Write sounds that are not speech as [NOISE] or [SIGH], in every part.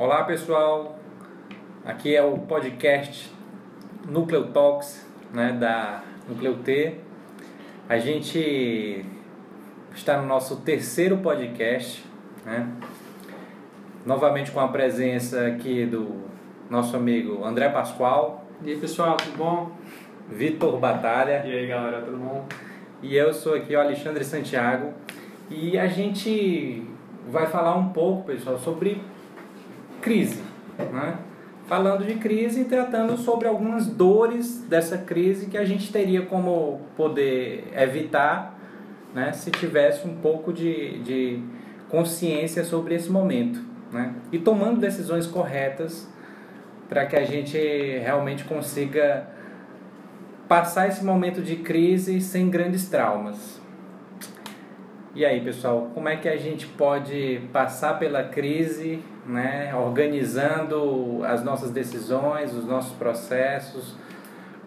Olá pessoal, aqui é o podcast Núcleo Talks né, da Núcleo T. A gente está no nosso terceiro podcast, né? novamente com a presença aqui do nosso amigo André Pascoal. E aí pessoal, tudo bom? Vitor Batalha. E aí galera, tudo bom? E eu sou aqui o Alexandre Santiago. E a gente vai falar um pouco, pessoal, sobre crise, né? Falando de crise e tratando sobre algumas dores dessa crise que a gente teria como poder evitar, né? Se tivesse um pouco de, de consciência sobre esse momento, né? E tomando decisões corretas para que a gente realmente consiga passar esse momento de crise sem grandes traumas. E aí, pessoal, como é que a gente pode passar pela crise, né, organizando as nossas decisões, os nossos processos,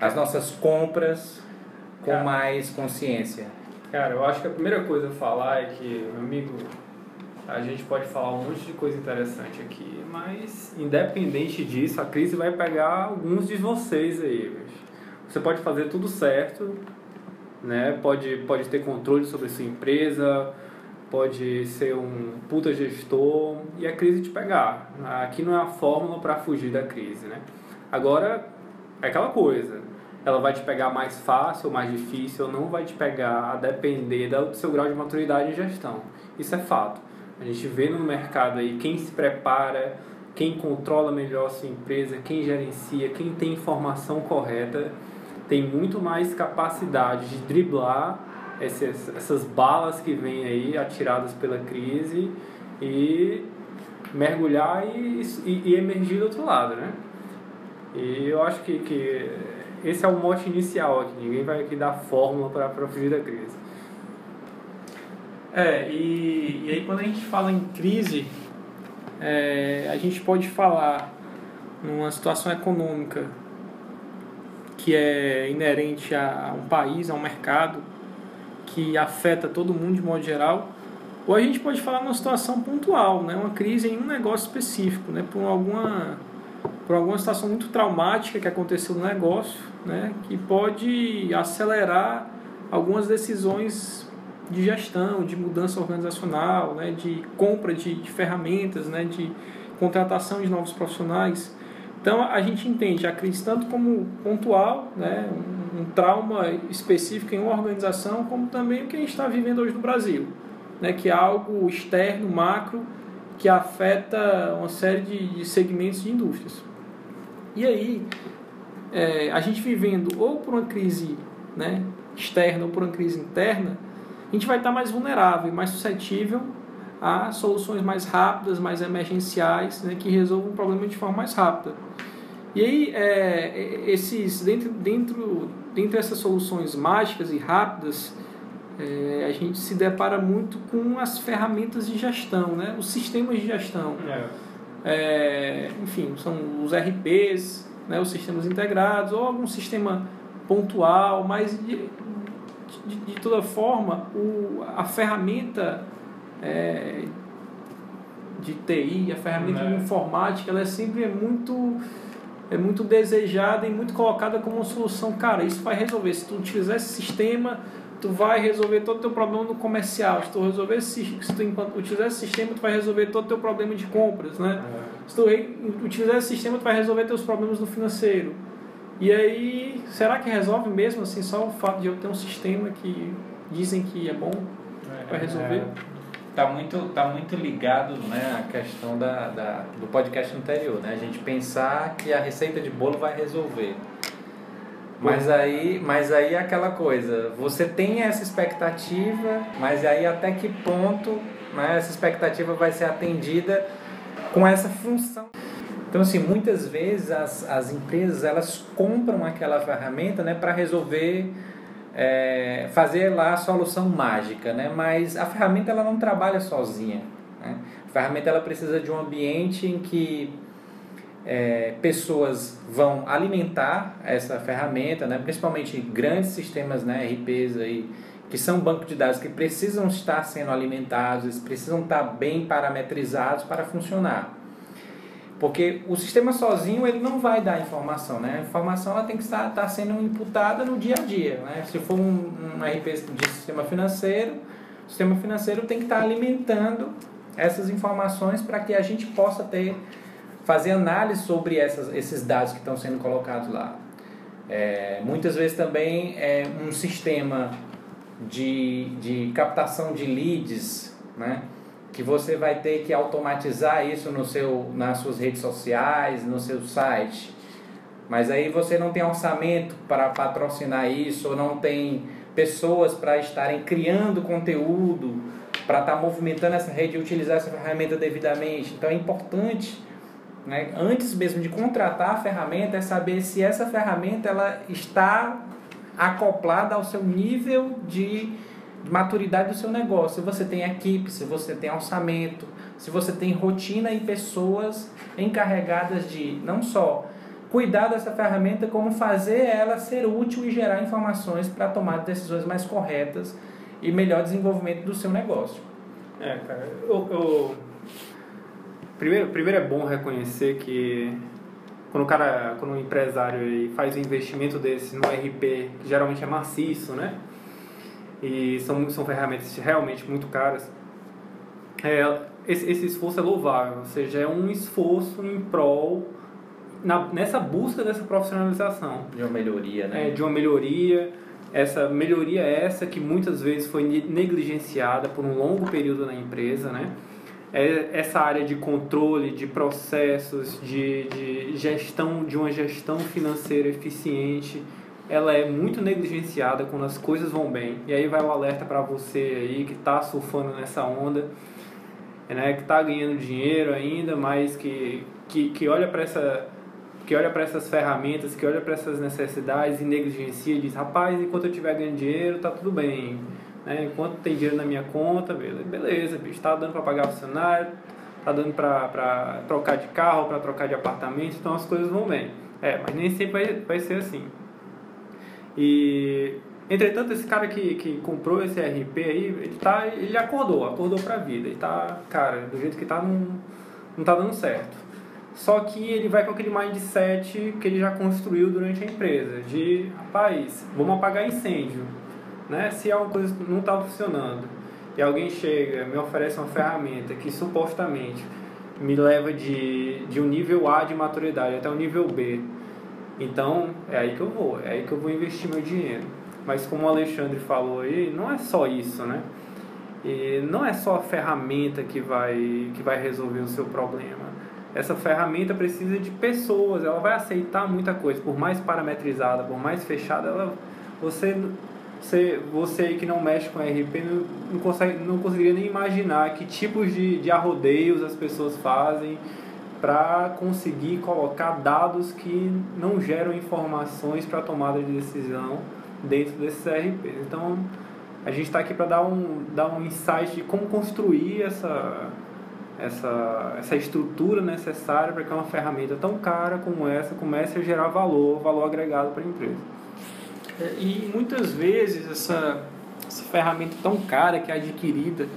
as nossas compras com cara, mais consciência? Cara, eu acho que a primeira coisa a falar é que, meu amigo, a gente pode falar um monte de coisa interessante aqui, mas independente disso, a crise vai pegar alguns de vocês aí. Você pode fazer tudo certo, né? Pode, pode ter controle sobre sua empresa, pode ser um puta gestor e a crise te pegar. Aqui não é a fórmula para fugir da crise, né? Agora, é aquela coisa, ela vai te pegar mais fácil ou mais difícil, não vai te pegar a depender do seu grau de maturidade e gestão. Isso é fato. A gente vê no mercado aí quem se prepara, quem controla melhor a sua empresa, quem gerencia, quem tem informação correta tem muito mais capacidade de driblar essas, essas balas que vêm aí atiradas pela crise e mergulhar e, e, e, emergir do outro lado, né? E eu acho que, que esse é o mote inicial aqui, ninguém vai aqui dar fórmula para fugir da crise. É, e, e aí quando a gente fala em crise, é, a gente pode falar numa situação econômica que é inerente a um país, a um mercado, que afeta todo mundo de modo geral, ou a gente pode falar numa situação pontual, né? uma crise em um negócio específico, né? por, alguma, por alguma situação muito traumática que aconteceu no negócio, né? que pode acelerar algumas decisões de gestão, de mudança organizacional, né? de compra de, de ferramentas, né? de contratação de novos profissionais. Então a gente entende a crise tanto como pontual, né, um, um trauma específico em uma organização, como também o que a gente está vivendo hoje no Brasil, né, que é algo externo, macro, que afeta uma série de, de segmentos de indústrias. E aí, é, a gente vivendo ou por uma crise né, externa ou por uma crise interna, a gente vai estar mais vulnerável, mais suscetível a soluções mais rápidas, mais emergenciais, né, que resolvam o problema de forma mais rápida. E aí, é, esses, dentro, dentro, dentro dessas soluções mágicas e rápidas, é, a gente se depara muito com as ferramentas de gestão, né, os sistemas de gestão. É. É, enfim, são os RPs, né, os sistemas integrados, ou algum sistema pontual, mas de, de, de toda forma, o, a ferramenta é, de TI, a ferramenta é. de informática, ela é sempre muito é muito desejada e muito colocada como uma solução. Cara, isso vai resolver. Se tu utilizar esse sistema, tu vai resolver todo o teu problema no comercial. Se tu resolver esse, se tu utilizar esse sistema, tu vai resolver todo o teu problema de compras, né? É. Se tu utilizar esse sistema, tu vai resolver teus problemas no financeiro. E aí, será que resolve mesmo assim só o fato de eu ter um sistema que dizem que é bom para resolver? É tá muito, tá muito ligado né, à questão da, da, do podcast anterior, né? A gente pensar que a receita de bolo vai resolver. Mas aí, mas aí é aquela coisa, você tem essa expectativa, mas aí até que ponto né, essa expectativa vai ser atendida com essa função. Então, assim, muitas vezes as, as empresas elas compram aquela ferramenta né, para resolver é, fazer lá a solução mágica, né? mas a ferramenta ela não trabalha sozinha. Né? A ferramenta ela precisa de um ambiente em que é, pessoas vão alimentar essa ferramenta, né? principalmente grandes sistemas né? RPs aí, que são bancos de dados que precisam estar sendo alimentados, precisam estar bem parametrizados para funcionar. Porque o sistema sozinho ele não vai dar informação, né? A informação ela tem que estar, estar sendo imputada no dia a dia, né? Se for um, um RP de sistema financeiro, o sistema financeiro tem que estar alimentando essas informações para que a gente possa ter fazer análise sobre essas, esses dados que estão sendo colocados lá. É, muitas vezes também é um sistema de, de captação de leads, né? Que você vai ter que automatizar isso no seu, nas suas redes sociais, no seu site. Mas aí você não tem orçamento para patrocinar isso, ou não tem pessoas para estarem criando conteúdo, para estar tá movimentando essa rede e utilizar essa ferramenta devidamente. Então é importante, né, antes mesmo de contratar a ferramenta, é saber se essa ferramenta ela está acoplada ao seu nível de maturidade do seu negócio. Se você tem equipe, se você tem orçamento, se você tem rotina e pessoas encarregadas de não só cuidar dessa ferramenta, como fazer ela ser útil e gerar informações para tomar decisões mais corretas e melhor desenvolvimento do seu negócio. É, cara, eu, eu... Primeiro, primeiro é bom reconhecer que quando o cara, quando um empresário faz um investimento desse no RP, que geralmente é maciço, né? E são, são ferramentas realmente muito caras, é, esse, esse esforço é louvável, ou seja, é um esforço em prol na, nessa busca dessa profissionalização. De uma melhoria, né? É, de uma melhoria. Essa melhoria é essa que muitas vezes foi negligenciada por um longo período na empresa, né? É essa área de controle, de processos, de, de gestão, de uma gestão financeira eficiente, ela é muito negligenciada quando as coisas vão bem. E aí vai o alerta para você aí que está surfando nessa onda, né, que está ganhando dinheiro ainda, mas que, que, que olha para essa que olha para essas ferramentas, que olha para essas necessidades e negligencia e diz, rapaz, enquanto eu estiver ganhando dinheiro, tá tudo bem. Né? Enquanto tem dinheiro na minha conta, beleza, beleza bicho, tá dando para pagar funcionário, tá dando para trocar de carro, para trocar de apartamento, então as coisas vão bem. É, mas nem sempre vai, vai ser assim. E entretanto esse cara que, que comprou esse RP aí, ele tá, ele acordou, acordou pra vida. Ele tá, cara, do jeito que tá não, não tá dando certo. Só que ele vai com aquele mindset que ele já construiu durante a empresa, de rapaz, vamos apagar incêndio. Né? Se é uma coisa não está funcionando e alguém chega, me oferece uma ferramenta que supostamente me leva de, de um nível A de maturidade até um nível B então, é aí que eu vou, é aí que eu vou investir meu dinheiro. Mas como o Alexandre falou aí, não é só isso, né? E não é só a ferramenta que vai, que vai resolver o seu problema. Essa ferramenta precisa de pessoas, ela vai aceitar muita coisa, por mais parametrizada, por mais fechada, ela, você, você, você aí que não mexe com RP não, não, consegue, não conseguiria nem imaginar que tipos de, de arrodeios as pessoas fazem, para conseguir colocar dados que não geram informações para tomada de decisão dentro desses RPs. Então, a gente está aqui para dar um, dar um insight de como construir essa, essa, essa estrutura necessária para que uma ferramenta tão cara como essa comece a gerar valor, valor agregado para a empresa. É, e muitas vezes essa, essa ferramenta tão cara que é adquirida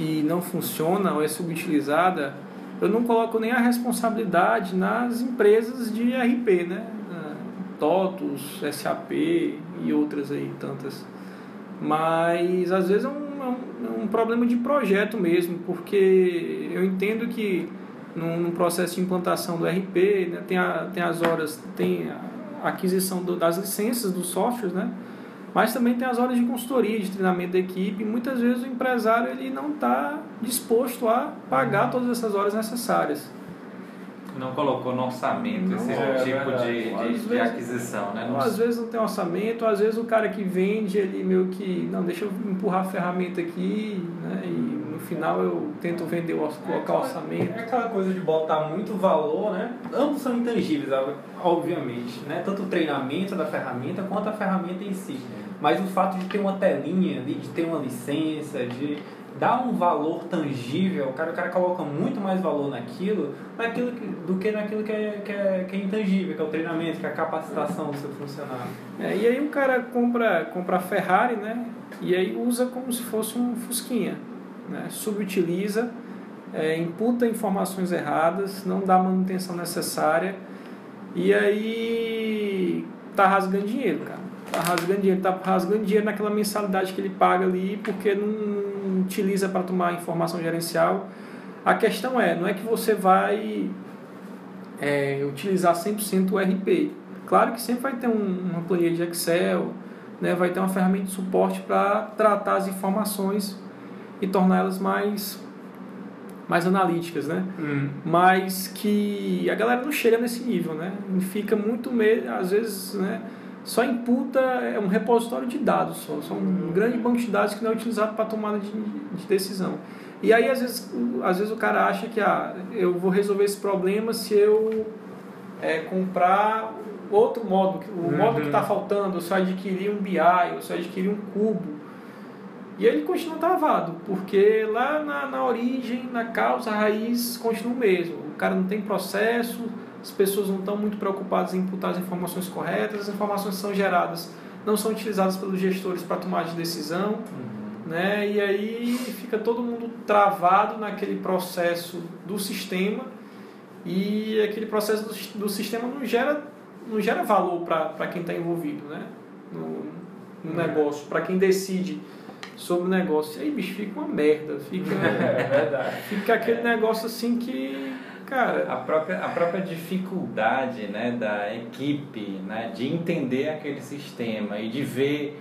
e não funciona ou é subutilizada, eu não coloco nem a responsabilidade nas empresas de RP, né? TOTUS, SAP e outras aí, tantas. Mas às vezes é um, é um, é um problema de projeto mesmo, porque eu entendo que num, processo de implantação do RP, né, tem, a, tem as horas, tem a aquisição do, das licenças dos softwares, né? Mas também tem as horas de consultoria, de treinamento da equipe. E muitas vezes o empresário ele não está disposto a pagar todas essas horas necessárias. Não colocou no orçamento não, esse é, tipo é de, de, vezes, de, aquisição, né? Não... Às vezes não tem orçamento, às vezes o cara que vende, ele meio que, não, deixa eu empurrar a ferramenta aqui, né? E final eu tento vender, o, colocar é orçamento. É aquela coisa de botar muito valor, né? Ambos são intangíveis, obviamente, né? Tanto o treinamento da ferramenta quanto a ferramenta em si. Mas o fato de ter uma telinha, de, de ter uma licença, de dar um valor tangível, o cara, o cara coloca muito mais valor naquilo, naquilo que, do que naquilo que é, que, é, que é intangível, que é o treinamento, que é a capacitação do seu funcionário. É, e aí o cara compra, compra a Ferrari, né? E aí usa como se fosse um Fusquinha né, subutiliza é, imputa informações erradas, não dá a manutenção necessária e aí tá rasgando dinheiro, cara. Tá rasgando dinheiro, tá rasgando dinheiro naquela mensalidade que ele paga ali porque não utiliza para tomar informação gerencial. A questão é, não é que você vai é, utilizar 100% o RP. Claro que sempre vai ter um, uma planilha de Excel, né, vai ter uma ferramenta de suporte para tratar as informações e torná-las mais mais analíticas, né? Hum. Mas que a galera não chega nesse nível, né? Fica muito meio, às vezes, né? Só imputa é um repositório de dados, só, só um grande banco de dados que não é utilizado para tomada de, de decisão. E aí às vezes, às vezes o cara acha que ah, eu vou resolver esse problema se eu é, comprar outro módulo, o Uhum. módulo que está faltando, se eu adquirir um BI, ou se eu adquirir um cubo. E ele continua travado, porque lá na, na origem, na causa, a raiz continua o mesmo. O cara não tem processo, as pessoas não estão muito preocupadas em imputar as informações corretas, as informações são geradas não são utilizadas pelos gestores para tomar de decisão, né? E aí fica todo mundo travado naquele processo do sistema e aquele processo do, do sistema não gera, não gera valor para quem está envolvido, né? No, no negócio, para quem decide sobre o negócio. E aí, bicho, fica uma merda, fica, [LAUGHS] É verdade. fica aquele negócio assim que, cara, A própria, a própria dificuldade né, da equipe né, de entender aquele sistema e de ver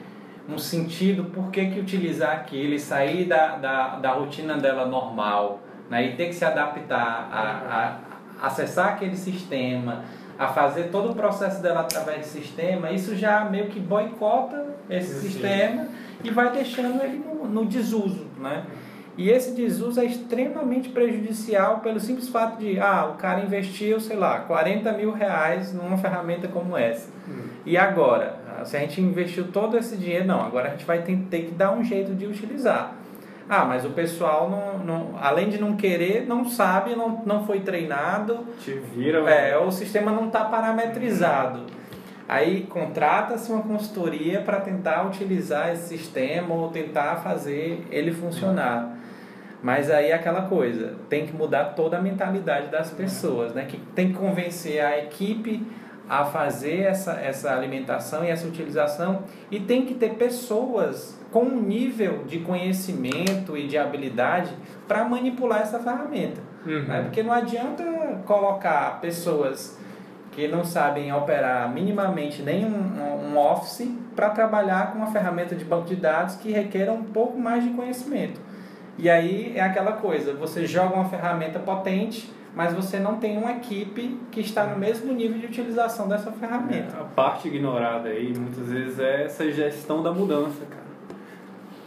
um sentido por que, que utilizar aquilo e sair da, da, da rotina dela normal né, e ter que se adaptar a, a acessar aquele sistema, a fazer todo o processo dela através do sistema, isso já meio que boicota esse Sim. sistema e vai deixando ele no, no desuso, né? E esse desuso é extremamente prejudicial pelo simples fato de, ah, o cara investiu, sei lá, 40 mil reais numa ferramenta como essa. E agora? Se a gente investiu todo esse dinheiro, não, agora a gente vai ter, ter que dar um jeito de utilizar. Ah, mas o pessoal, não, não, além de não querer, não sabe, não, não foi treinado, Te vira, é, o sistema não está parametrizado. Aí contrata-se uma consultoria para tentar utilizar esse sistema ou tentar fazer ele funcionar. Mas aí é aquela coisa, tem que mudar toda a mentalidade das pessoas, né? Que tem que convencer a equipe a fazer essa, essa alimentação e essa utilização e tem que ter pessoas com um nível de conhecimento e de habilidade para manipular essa ferramenta. Uhum. Né? Porque não adianta colocar pessoas que não sabem operar minimamente nem um, um office para trabalhar com uma ferramenta de banco de dados que requer um pouco mais de conhecimento. E aí é aquela coisa, você joga uma ferramenta potente, mas você não tem uma equipe que está no mesmo nível de utilização dessa ferramenta. A parte ignorada aí, muitas vezes, é essa gestão da mudança, cara.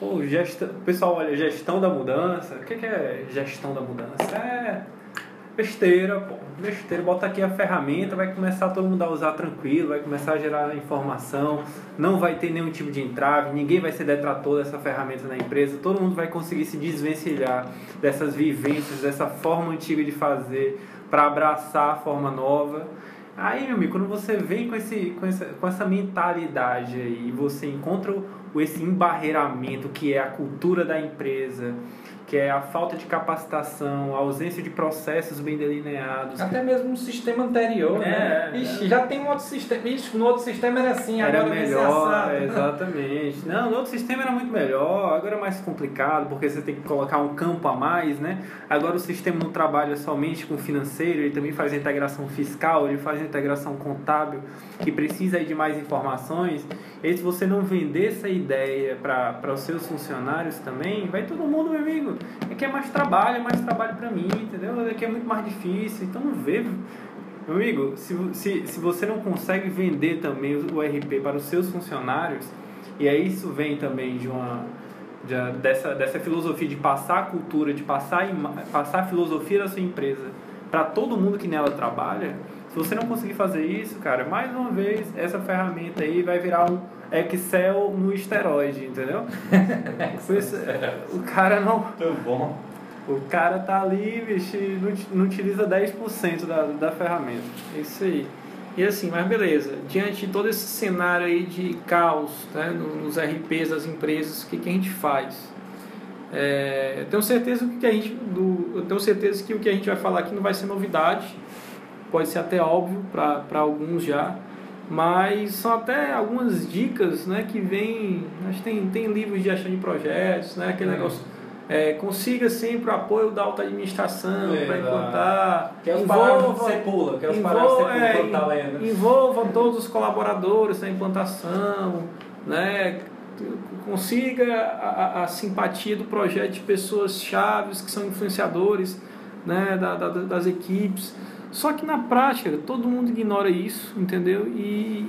Pô, gestão, pessoal olha gestão da mudança. O que que é gestão da mudança? É besteira, pô. Besteira. Bota aqui a ferramenta, vai começar todo mundo a usar tranquilo, vai começar a gerar informação, não vai ter nenhum tipo de entrave, ninguém vai ser detrator dessa ferramenta na empresa, todo mundo vai conseguir se desvencilhar dessas vivências, dessa forma antiga de fazer, para abraçar a forma nova. Aí, meu amigo, quando você vem com, esse, com, essa, com essa mentalidade aí, você encontra o, esse embarreiramento que é a cultura da empresa, que é a falta de capacitação, a ausência de processos bem delineados. Até mesmo no sistema anterior, né? É, Ixi, já tem um outro sistema. Ixi, no outro sistema era assim, Era agora melhor, é, exatamente. [LAUGHS] Não, no outro sistema era muito melhor, agora é mais complicado, porque você tem que colocar um campo a mais, né? Agora o sistema não trabalha somente com financeiro, ele também faz a integração fiscal, ele faz a integração contábil, que precisa de mais informações. E se você não vender essa ideia para os seus funcionários também, vai todo mundo, meu amigo. Aqui é mais trabalho, é mais trabalho para mim, entendeu? Aqui é muito mais difícil, então não vê. Meu amigo, se, se, se você não consegue vender também o RP para os seus funcionários, e aí isso vem também de uma de, dessa, dessa filosofia de passar a cultura, de passar, passar a filosofia da sua empresa para todo mundo que nela trabalha, se você não conseguir fazer isso, cara, mais uma vez, essa ferramenta aí vai virar um Excel no esteroide, entendeu? [LAUGHS] Isso, o cara não. Muito bom. O cara tá ali, bicho, e não, não utiliza 10% da, da ferramenta. É Isso aí. E assim, mas beleza, diante de todo esse cenário aí de caos né, no- nos RPs das empresas, o que, que a gente faz? É, eu tenho certeza que a gente, do, eu tenho certeza que o que a gente vai falar aqui não vai ser novidade, pode ser até óbvio para alguns já, mas são até algumas dicas, né, que vêm, acho que tem, tem livros de gestão de projetos, né, aquele negócio é, consiga sempre o apoio da alta administração É, para implantar. Que é os que você pula, que é os você pula é, quando tá lendo. envolva todos os colaboradores na implantação, né? consiga a, a- a simpatia do projeto de pessoas chaves que são influenciadores né? da, da- das equipes. Só que na prática todo mundo ignora isso, entendeu? E,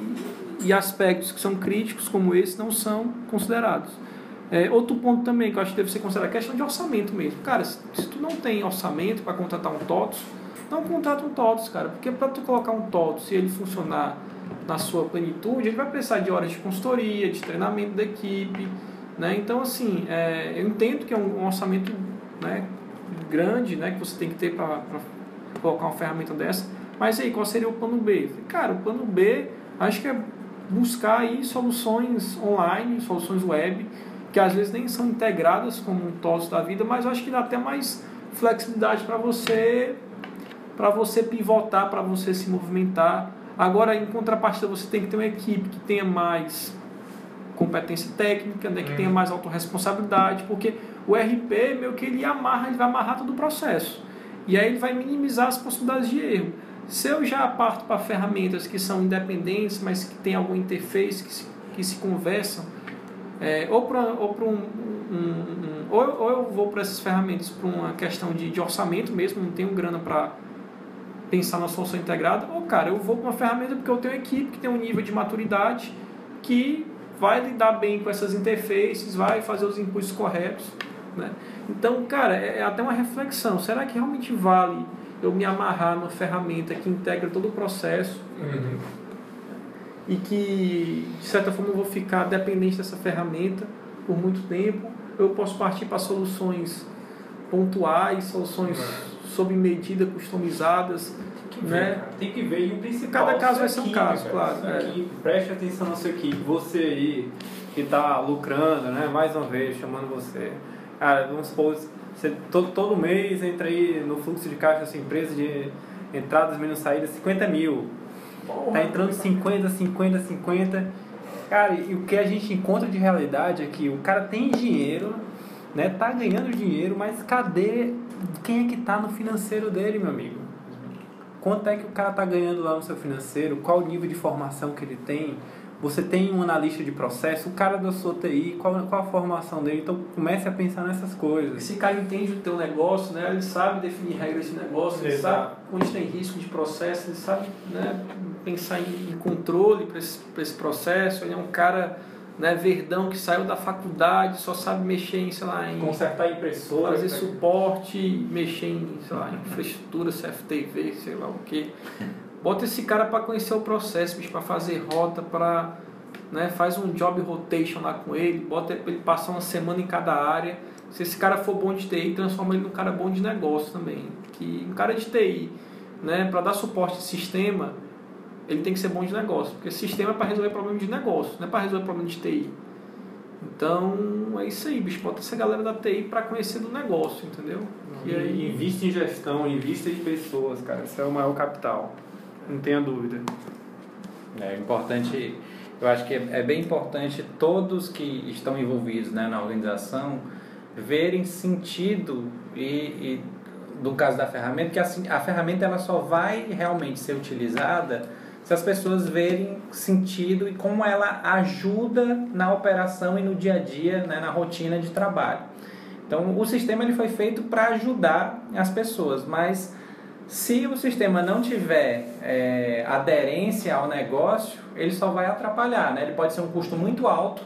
e aspectos que são críticos como esse não são considerados. É, outro ponto também que eu acho que deve ser considerado é a questão de orçamento mesmo. Cara, se, se tu não tem orçamento para contratar um TOTS, não contrata um TOTS, cara. Porque para tu colocar um TOTS e ele funcionar na sua plenitude, ele vai precisar de horas de consultoria, de treinamento da equipe. Né? Então, assim, é, eu entendo que é um, um orçamento né, grande né, que você tem que ter para colocar uma ferramenta dessa. Mas aí, qual seria o plano B? Cara, o plano B acho que é buscar aí soluções online, soluções web, que às vezes nem são integradas como um TOS da vida, mas acho que dá até mais flexibilidade para você para você pivotar, para você se movimentar. Agora, em contrapartida, você tem que ter uma equipe que tenha mais competência técnica, né, que tenha mais autorresponsabilidade, porque o RP, meio que ele amarra, ele vai amarrar todo o processo. E aí ele vai minimizar as possibilidades de erro. Se eu já parto para ferramentas que são independentes, mas que tem alguma interface, que se, que se conversam, é, ou para ou pra um, um, um- ou, ou eu vou para essas ferramentas para uma questão de, de orçamento mesmo, não tenho grana para pensar na solução integrada, ou cara, eu vou para uma ferramenta porque eu tenho equipe que tem um nível de maturidade que vai lidar bem com essas interfaces, vai fazer os inputs corretos, né? Então, cara, é, é até uma reflexão. Será que realmente vale eu me amarrar numa ferramenta que integra todo o processo e que, de certa forma, eu vou ficar dependente dessa ferramenta por muito tempo? Eu posso partir para soluções pontuais, soluções sob medida, customizadas, né? Tem que ver, e o principal. Cada caso sua vai ser um caso, claro, é. equipe, preste atenção na sua equipe. Você aí, que está lucrando, né? Mais uma vez, chamando você. Cara, vamos supor, você, todo, todo mês entra aí no fluxo de caixa da sua empresa de entradas menos saídas 50 mil. Tá entrando 50, 50, 50. Cara, e o que a gente encontra de realidade é que o cara tem dinheiro, né? Tá ganhando dinheiro, mas cadê quem é que tá no financeiro dele, meu amigo? Quanto é que o cara tá ganhando lá no seu financeiro? Qual o nível de formação que ele tem? Você tem um analista de processo, o cara da sua TI, qual, qual a formação dele? Então comece a pensar nessas coisas. Esse cara entende o teu negócio, né? ele sabe definir regras de negócio, ele Exato. sabe onde tem risco de processo, ele sabe né, pensar em, em controle para esse, pra esse processo. Ele é um cara né, verdão que saiu da faculdade, só sabe mexer em, sei lá, em Consertar impressora. fazer cara. suporte, mexer em, sei lá, infraestrutura, CFTV, sei lá o que. Bota esse cara para conhecer o processo, para fazer rota, para né, faz um job rotation lá com ele, bota ele passar uma semana em cada área. Se esse cara for bom de TI, transforma ele num cara bom de negócio também. Que um cara de TI, né, para dar suporte de sistema, ele tem que ser bom de negócio, porque sistema é para resolver problema de negócio, não é para resolver problema de TI. Então é isso aí, bicho. Bota essa galera da TI para conhecer do negócio, entendeu? E aí, invista em gestão, invista em pessoas, cara. Esse é o maior capital. Não tenha dúvida. É importante, eu acho que é, é bem importante todos que estão envolvidos né, na organização verem sentido e, e do caso da ferramenta, que assim, a ferramenta ela só vai realmente ser utilizada se as pessoas verem sentido e como ela ajuda na operação e no dia a dia, né, na rotina de trabalho. Então, o sistema ele foi feito para ajudar as pessoas, mas se o sistema não tiver é, aderência ao negócio, ele só vai atrapalhar, né? Ele pode ser um custo muito alto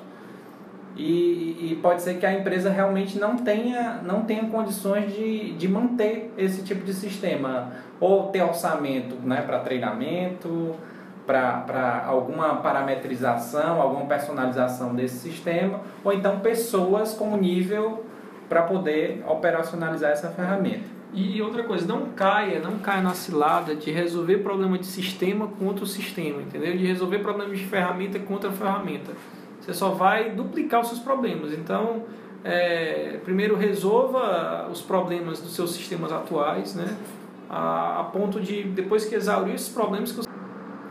e, e pode ser que a empresa realmente não tenha, não tenha condições de, de manter esse tipo de sistema ou ter orçamento né, para treinamento, para alguma parametrização, alguma personalização desse sistema, ou então pessoas com nível para poder operacionalizar essa ferramenta. E outra coisa, não caia, não caia na cilada de resolver problema de sistema com outro sistema, entendeu? De resolver problemas de ferramenta com outra ferramenta. Você só vai duplicar os seus problemas. Então, é, primeiro resolva os problemas dos seus sistemas atuais, né? A, a ponto de, depois que exaurir esses problemas... Que...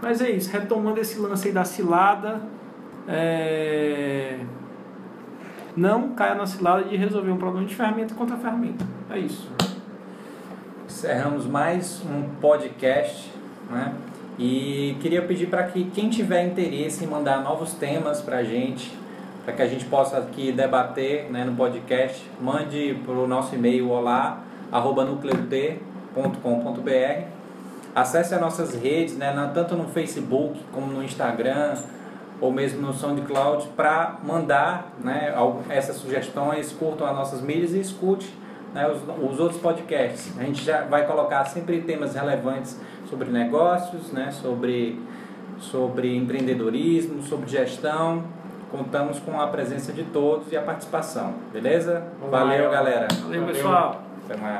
Mas é isso, retomando esse lance aí da cilada, é, não caia na cilada de resolver um problema de ferramenta contra ferramenta. É isso. Encerramos mais um podcast, né? E queria pedir para que quem tiver interesse em mandar novos temas para a gente, para que a gente possa aqui debater né, no podcast, mande para o nosso e-mail olá, arroba. Acesse as nossas redes, né, tanto no Facebook como no Instagram, ou mesmo no SoundCloud para mandar né, essas sugestões, curtam as nossas mídias e escute né, os, os, outros podcasts. A gente já vai colocar sempre temas relevantes sobre negócios, né, sobre, sobre empreendedorismo, sobre gestão. Contamos com a presença de todos e a participação, beleza? Valeu, Valeu galera. Valeu, pessoal. Até mais.